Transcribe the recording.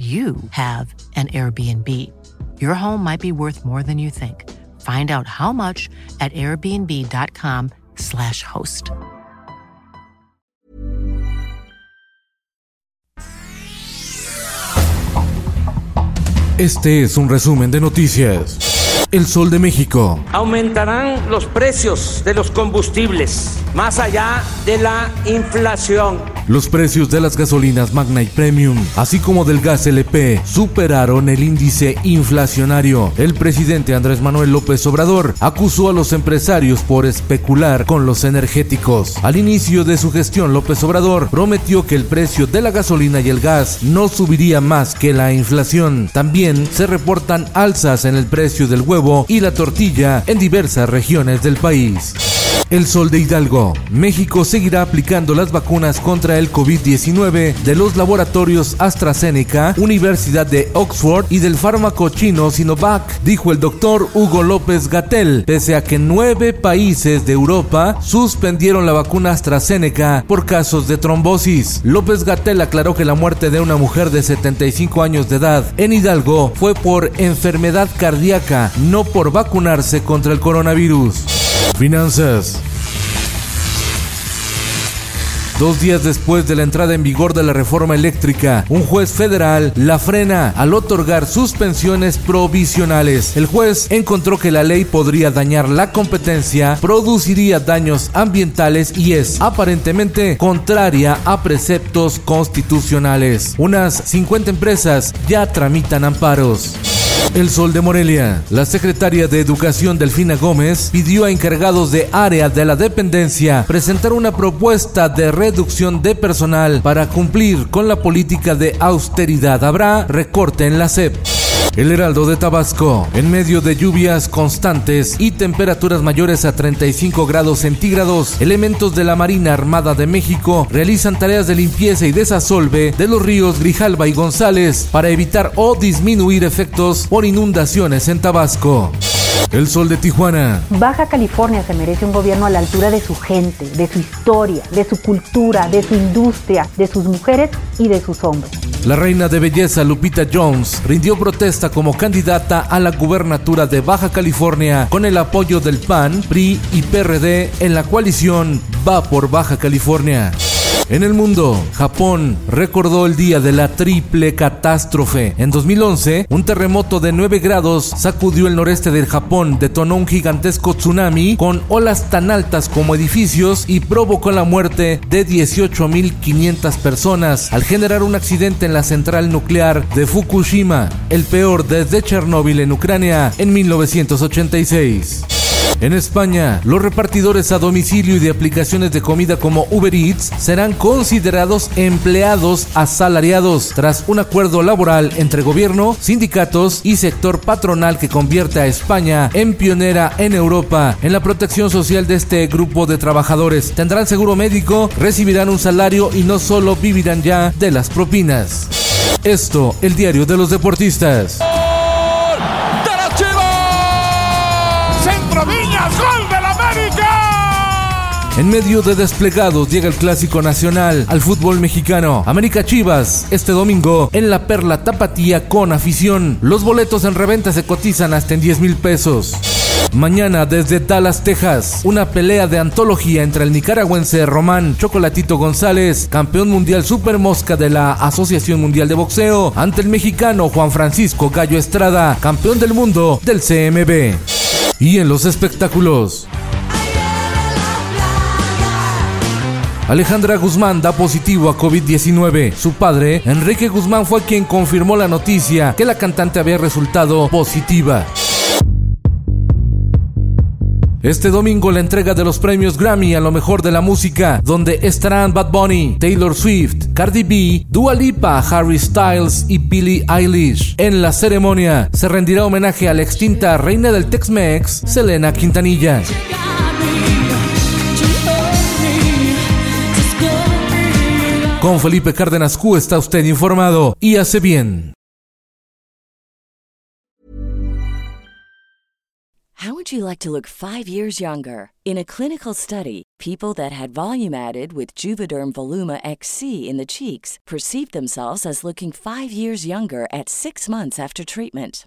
you have an Airbnb. Your home might be worth more than you think. Find out how much at airbnb.com/slash host. Este es un resumen de noticias. El Sol de México. Aumentarán los precios de los combustibles más allá de la inflación. Los precios de las gasolinas Magna y Premium, así como del gas LP, superaron el índice inflacionario. El presidente Andrés Manuel López Obrador acusó a los empresarios por especular con los energéticos. Al inicio de su gestión, López Obrador prometió que el precio de la gasolina y el gas no subiría más que la inflación. También se reportan alzas en el precio del y la tortilla en diversas regiones del país. El Sol de Hidalgo. México seguirá aplicando las vacunas contra el COVID-19 de los laboratorios AstraZeneca, Universidad de Oxford y del fármaco chino Sinovac, dijo el doctor Hugo López Gatel, pese a que nueve países de Europa suspendieron la vacuna AstraZeneca por casos de trombosis. López Gatel aclaró que la muerte de una mujer de 75 años de edad en Hidalgo fue por enfermedad cardíaca, no por vacunarse contra el coronavirus. Finanzas. Dos días después de la entrada en vigor de la reforma eléctrica, un juez federal la frena al otorgar suspensiones provisionales. El juez encontró que la ley podría dañar la competencia, produciría daños ambientales y es aparentemente contraria a preceptos constitucionales. Unas 50 empresas ya tramitan amparos. El Sol de Morelia. La secretaria de Educación Delfina Gómez pidió a encargados de área de la dependencia presentar una propuesta de reducción de personal para cumplir con la política de austeridad. Habrá recorte en la SEP. El Heraldo de Tabasco, en medio de lluvias constantes y temperaturas mayores a 35 grados centígrados, elementos de la Marina Armada de México realizan tareas de limpieza y desasolve de los ríos Grijalba y González para evitar o disminuir efectos por inundaciones en Tabasco. El sol de Tijuana. Baja California se merece un gobierno a la altura de su gente, de su historia, de su cultura, de su industria, de sus mujeres y de sus hombres. La reina de belleza Lupita Jones rindió protesta como candidata a la gubernatura de Baja California con el apoyo del PAN, PRI y PRD en la coalición Va por Baja California. En el mundo, Japón recordó el día de la triple catástrofe. En 2011, un terremoto de 9 grados sacudió el noreste del Japón, detonó un gigantesco tsunami con olas tan altas como edificios y provocó la muerte de 18.500 personas al generar un accidente en la central nuclear de Fukushima, el peor desde Chernóbil en Ucrania en 1986. En España, los repartidores a domicilio y de aplicaciones de comida como Uber Eats serán considerados empleados asalariados tras un acuerdo laboral entre gobierno, sindicatos y sector patronal que convierte a España en pionera en Europa en la protección social de este grupo de trabajadores. Tendrán seguro médico, recibirán un salario y no solo vivirán ya de las propinas. Esto, el diario de los deportistas. En medio de desplegados llega el clásico nacional al fútbol mexicano. América Chivas, este domingo en la Perla Tapatía con afición. Los boletos en reventa se cotizan hasta en 10 mil pesos. Mañana desde Dallas, Texas, una pelea de antología entre el nicaragüense Román Chocolatito González, campeón mundial super mosca de la Asociación Mundial de Boxeo, ante el mexicano Juan Francisco Gallo Estrada, campeón del mundo del CMB. Y en los espectáculos. Alejandra Guzmán da positivo a COVID-19. Su padre, Enrique Guzmán, fue quien confirmó la noticia que la cantante había resultado positiva. Este domingo la entrega de los premios Grammy a lo mejor de la música, donde estarán Bad Bunny, Taylor Swift, Cardi B, Dua Lipa, Harry Styles y Billie Eilish. En la ceremonia se rendirá homenaje a la extinta reina del Tex-Mex, Selena Quintanilla. Con Felipe Cárdenas Q está usted informado y hace bien. How would you like to look five years younger? In a clinical study, people that had volume added with Juvederm Voluma XC in the cheeks perceived themselves as looking five years younger at six months after treatment.